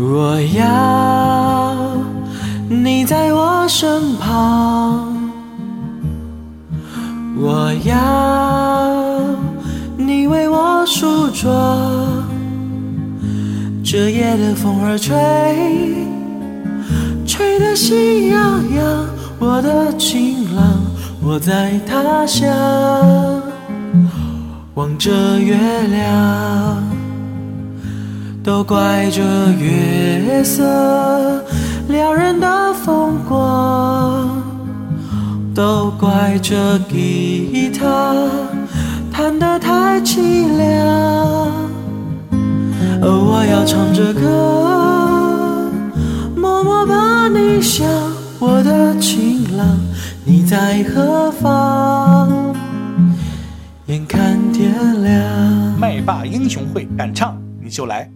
我要你在我身旁，我要你为我梳妆。这夜的风儿吹，吹得心痒痒。我的情郎，我在他乡，望着月亮，都怪这月色撩人的风光，都怪这吉他弹得太凄凉。哦，我要唱着歌，默默把你想。我的情郎，你在何方？眼看天亮。麦霸英雄会，敢唱你就来。